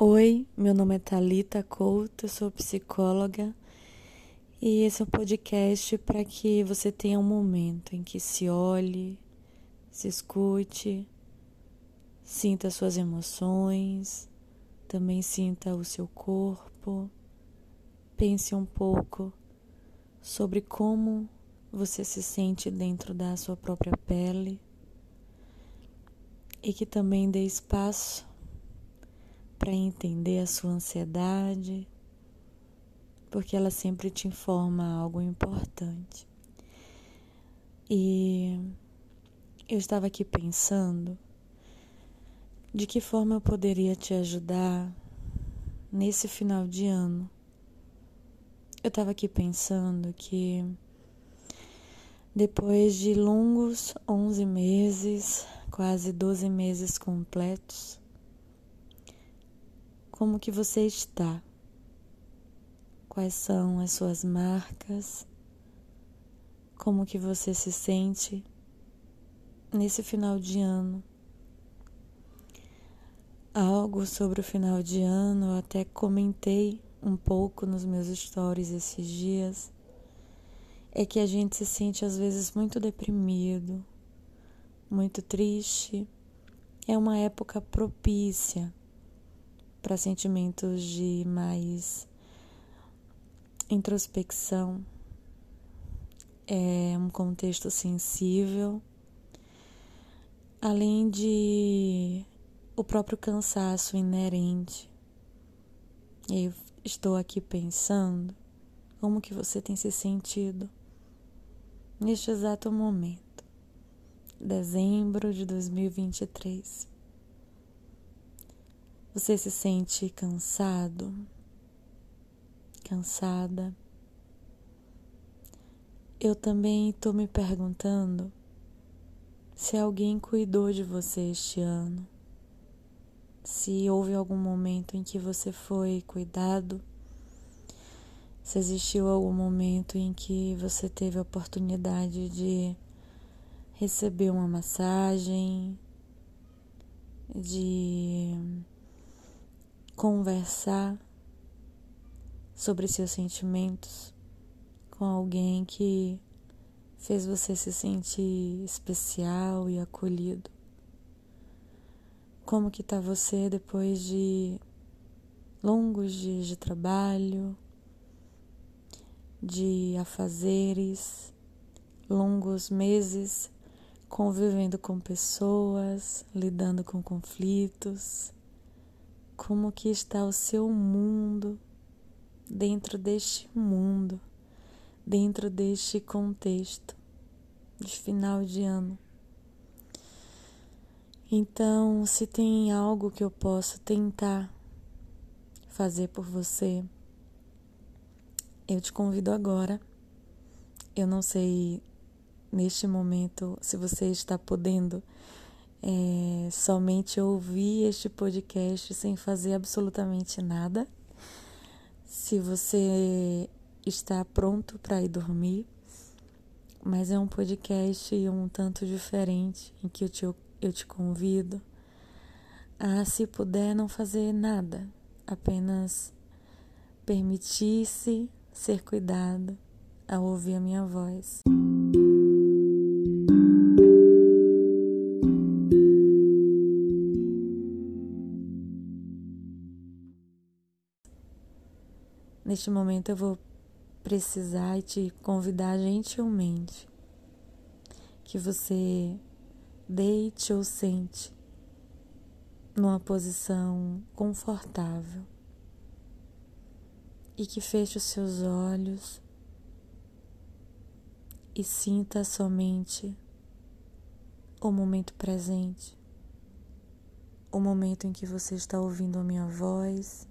Oi, meu nome é Talita Couto, eu sou psicóloga e esse é um podcast para que você tenha um momento em que se olhe, se escute, sinta suas emoções, também sinta o seu corpo, pense um pouco sobre como você se sente dentro da sua própria pele e que também dê espaço para entender a sua ansiedade, porque ela sempre te informa algo importante. E eu estava aqui pensando de que forma eu poderia te ajudar nesse final de ano. Eu estava aqui pensando que depois de longos 11 meses, quase 12 meses completos, como que você está? Quais são as suas marcas? Como que você se sente nesse final de ano? Algo sobre o final de ano, eu até comentei um pouco nos meus stories esses dias, é que a gente se sente às vezes muito deprimido, muito triste. É uma época propícia para sentimentos de mais introspecção. É um contexto sensível, além de o próprio cansaço inerente. Eu estou aqui pensando como que você tem se sentido neste exato momento, dezembro de 2023. Você se sente cansado, cansada? Eu também estou me perguntando se alguém cuidou de você este ano, se houve algum momento em que você foi cuidado, se existiu algum momento em que você teve a oportunidade de receber uma massagem, de conversar sobre seus sentimentos com alguém que fez você se sentir especial e acolhido. Como que tá você depois de longos dias de trabalho, de afazeres, longos meses convivendo com pessoas, lidando com conflitos, como que está o seu mundo dentro deste mundo, dentro deste contexto de final de ano. Então, se tem algo que eu posso tentar fazer por você, eu te convido agora. Eu não sei neste momento se você está podendo é, somente ouvir este podcast sem fazer absolutamente nada. Se você está pronto para ir dormir, mas é um podcast um tanto diferente em que eu te, eu te convido a, se puder, não fazer nada, apenas permitir-se ser cuidado ao ouvir a minha voz. Neste momento eu vou precisar e te convidar gentilmente que você deite ou sente numa posição confortável e que feche os seus olhos e sinta somente o momento presente, o momento em que você está ouvindo a minha voz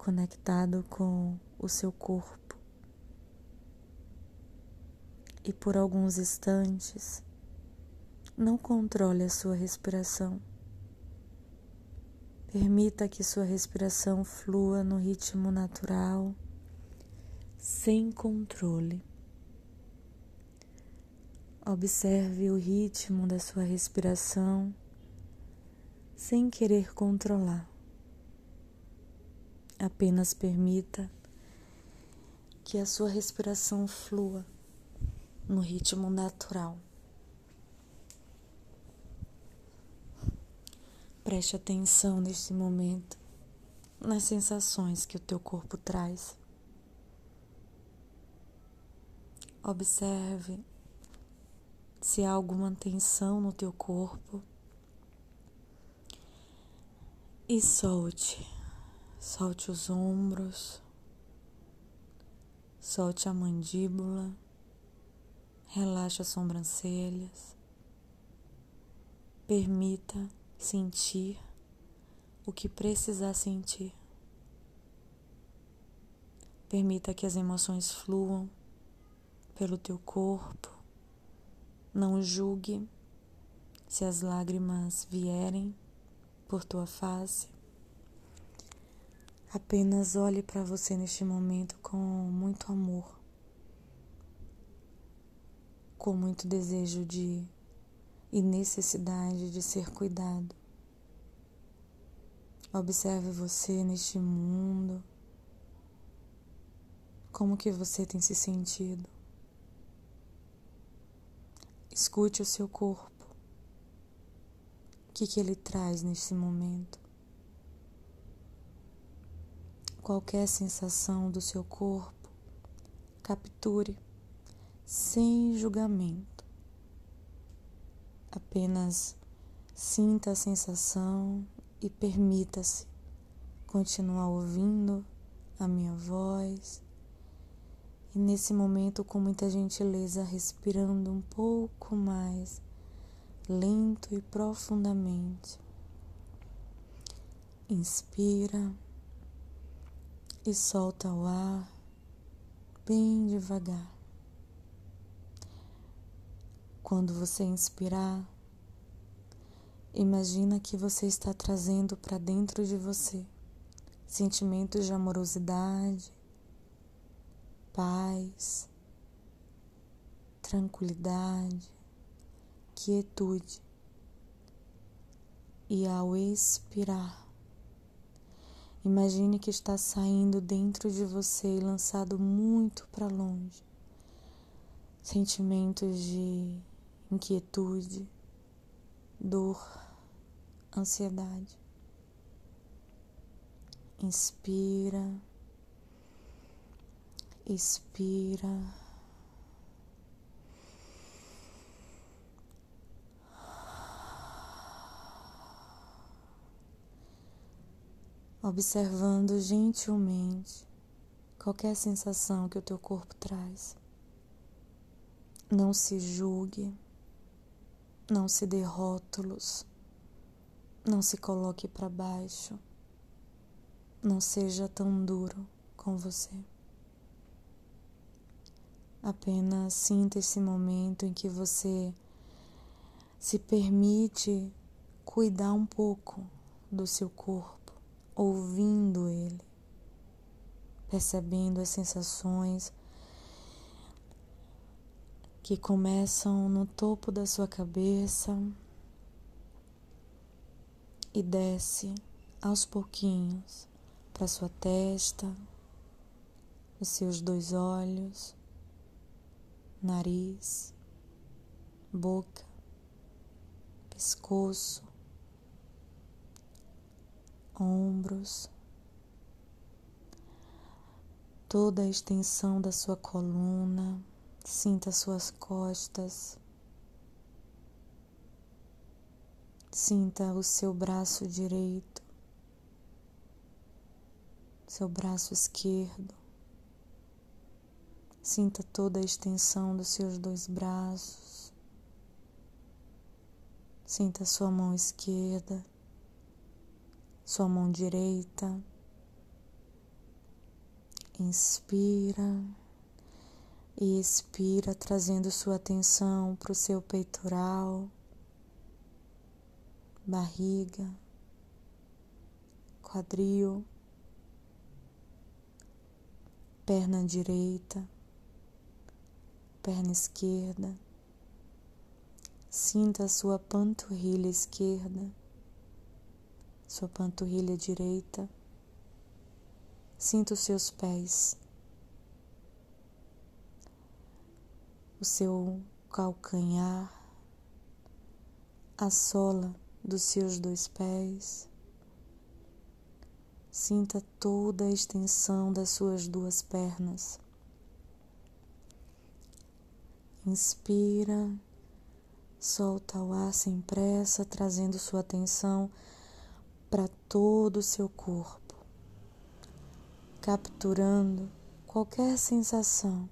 conectado com o seu corpo. E por alguns instantes, não controle a sua respiração. Permita que sua respiração flua no ritmo natural, sem controle. Observe o ritmo da sua respiração sem querer controlar. Apenas permita que a sua respiração flua no ritmo natural. Preste atenção neste momento nas sensações que o teu corpo traz. Observe se há alguma tensão no teu corpo e solte. Solte os ombros, solte a mandíbula, relaxe as sobrancelhas. Permita sentir o que precisar sentir. Permita que as emoções fluam pelo teu corpo. Não julgue se as lágrimas vierem por tua face. Apenas olhe para você neste momento com muito amor, com muito desejo de e necessidade de ser cuidado. Observe você neste mundo. Como que você tem se sentido? Escute o seu corpo. O que, que ele traz neste momento? Qualquer sensação do seu corpo, capture sem julgamento. Apenas sinta a sensação e permita-se continuar ouvindo a minha voz. E nesse momento, com muita gentileza, respirando um pouco mais lento e profundamente. Inspira e solta o ar bem devagar. Quando você inspirar, Imagina que você está trazendo para dentro de você sentimentos de amorosidade, paz, tranquilidade, quietude. E ao expirar, imagine que está saindo dentro de você e lançado muito para longe sentimentos de inquietude, dor, ansiedade. Inspira, expira. Observando gentilmente qualquer sensação que o teu corpo traz. Não se julgue. Não se dê rótulos. Não se coloque para baixo. Não seja tão duro com você. Apenas sinta esse momento em que você se permite cuidar um pouco do seu corpo, ouvindo ele, percebendo as sensações que começam no topo da sua cabeça e desce aos pouquinhos para sua testa, os seus dois olhos, nariz, boca, pescoço, ombros, toda a extensão da sua coluna Sinta suas costas. Sinta o seu braço direito, seu braço esquerdo. Sinta toda a extensão dos seus dois braços. Sinta sua mão esquerda, sua mão direita. Inspira e expira, trazendo sua atenção para o seu peitoral, barriga, quadril, perna direita, perna esquerda. Sinta a sua panturrilha esquerda, sua panturrilha direita, Sinta os seus pés, o seu calcanhar, a sola dos seus dois pés. Sinta toda a extensão das suas duas pernas. Inspira, solta o ar sem pressa, trazendo sua atenção para todo o seu corpo, capturando qualquer sensação,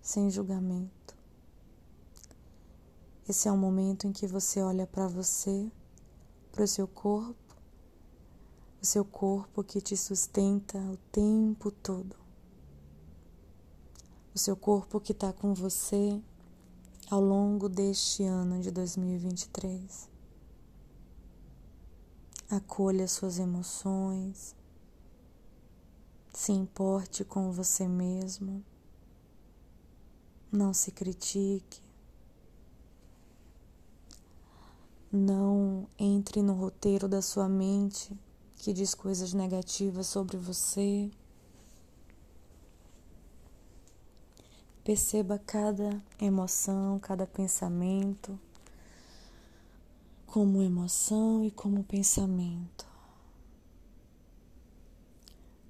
sem julgamento. Esse é o momento em que você olha para você, para o seu corpo, o seu corpo que te sustenta o tempo todo, o seu corpo que está com você ao longo deste ano de 2023. Acolha suas emoções, se importe com você mesmo, não se critique, não entre no roteiro da sua mente que diz coisas negativas sobre você. Perceba cada emoção, cada pensamento como emoção e como pensamento.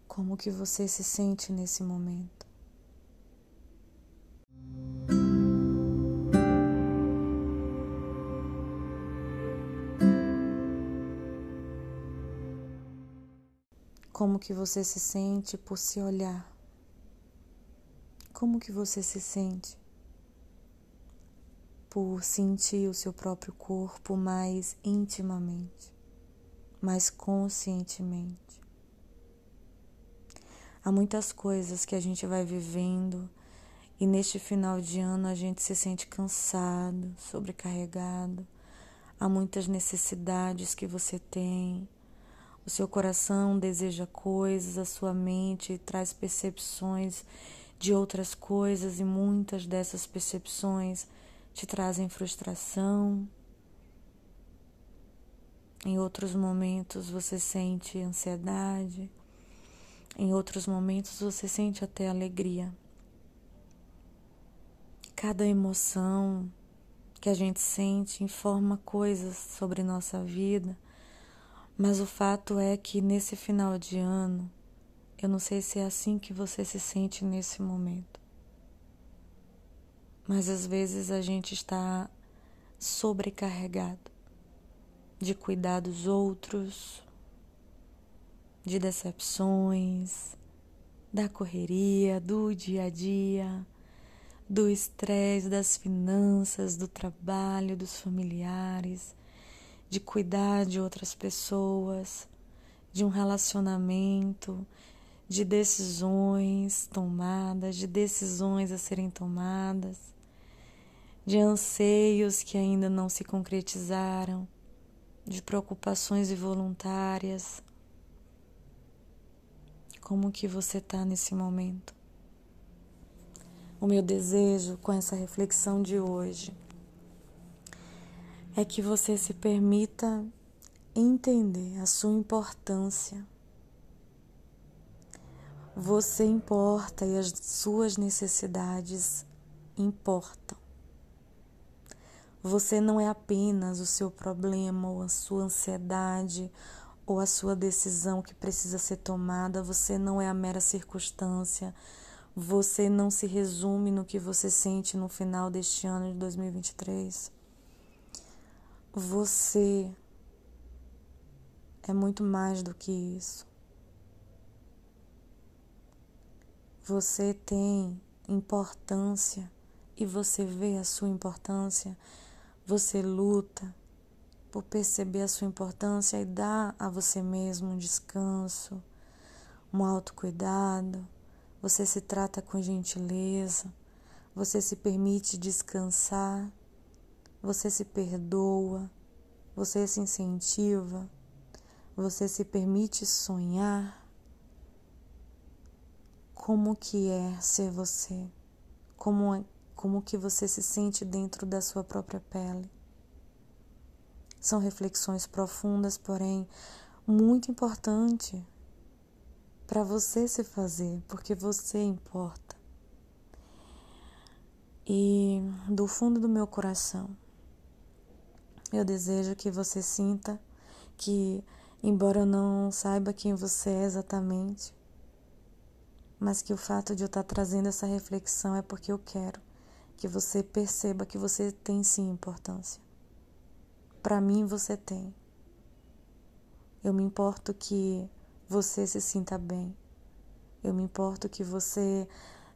Como que você se sente nesse momento? Como que você se sente por se olhar? Como que você se sente por sentir o seu próprio corpo mais intimamente, mais conscientemente. Há muitas coisas que a gente vai vivendo e neste final de ano a gente se sente cansado, sobrecarregado. Há muitas necessidades que você tem. O seu coração deseja coisas, a sua mente traz percepções de outras coisas e muitas dessas percepções te trazem frustração. Em outros momentos você sente ansiedade. Em outros momentos você sente até alegria. Cada emoção que a gente sente informa coisas sobre nossa vida, mas o fato é que nesse final de ano, eu não sei se é assim que você se sente nesse momento. Mas às vezes a gente está sobrecarregado de cuidar dos outros, de decepções, da correria, do dia a dia, do estresse, das finanças, do trabalho, dos familiares, de cuidar de outras pessoas, de um relacionamento, de decisões tomadas, de decisões a serem tomadas de anseios que ainda não se concretizaram, de preocupações involuntárias. Como que você está nesse momento? O meu desejo com essa reflexão de hoje é que você se permita entender a sua importância. Você importa e as suas necessidades importam. Você não é apenas o seu problema ou a sua ansiedade ou a sua decisão que precisa ser tomada, você não é a mera circunstância. Você não se resume no que você sente no final deste ano de 2023. Você é muito mais do que isso. Você tem importância e você vê a sua importância você luta por perceber a sua importância e dar a você mesmo um descanso, um autocuidado. Você se trata com gentileza, você se permite descansar, você se perdoa, você se incentiva, você se permite sonhar. Como que é ser você? Como é como que você se sente dentro da sua própria pele. São reflexões profundas, porém muito importante para você se fazer, porque você importa. E do fundo do meu coração, eu desejo que você sinta que, embora eu não saiba quem você é exatamente, mas que o fato de eu estar trazendo essa reflexão é porque eu quero que você perceba que você tem sim importância. Para mim, você tem. Eu me importo que você se sinta bem. Eu me importo que você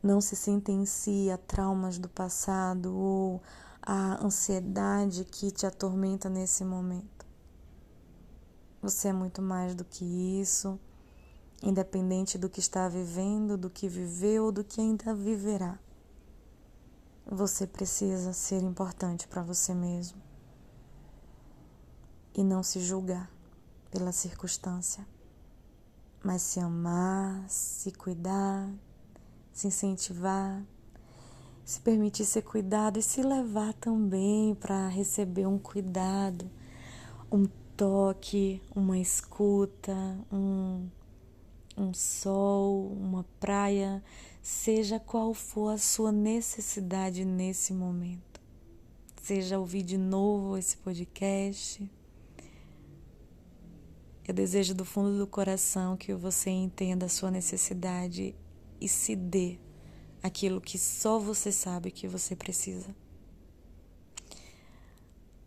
não se sentencia a traumas do passado ou a ansiedade que te atormenta nesse momento. Você é muito mais do que isso, independente do que está vivendo, do que viveu ou do que ainda viverá. Você precisa ser importante para você mesmo e não se julgar pela circunstância, mas se amar, se cuidar, se incentivar, se permitir ser cuidado e se levar também para receber um cuidado, um toque, uma escuta, um, um sol, uma praia, seja qual for a sua necessidade nesse momento. Seja ouvir de novo esse podcast eu desejo do fundo do coração que você entenda a sua necessidade e se dê aquilo que só você sabe que você precisa.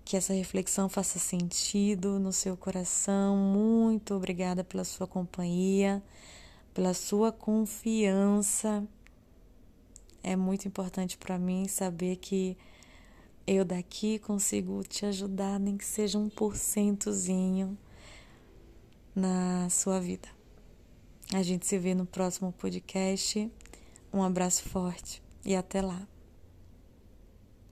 Que essa reflexão faça sentido no seu coração. Muito obrigada pela sua companhia, pela sua confiança. É muito importante para mim saber que eu daqui consigo te ajudar, nem que seja um porcentozinho na sua vida. A gente se vê no próximo podcast. Um abraço forte e até lá.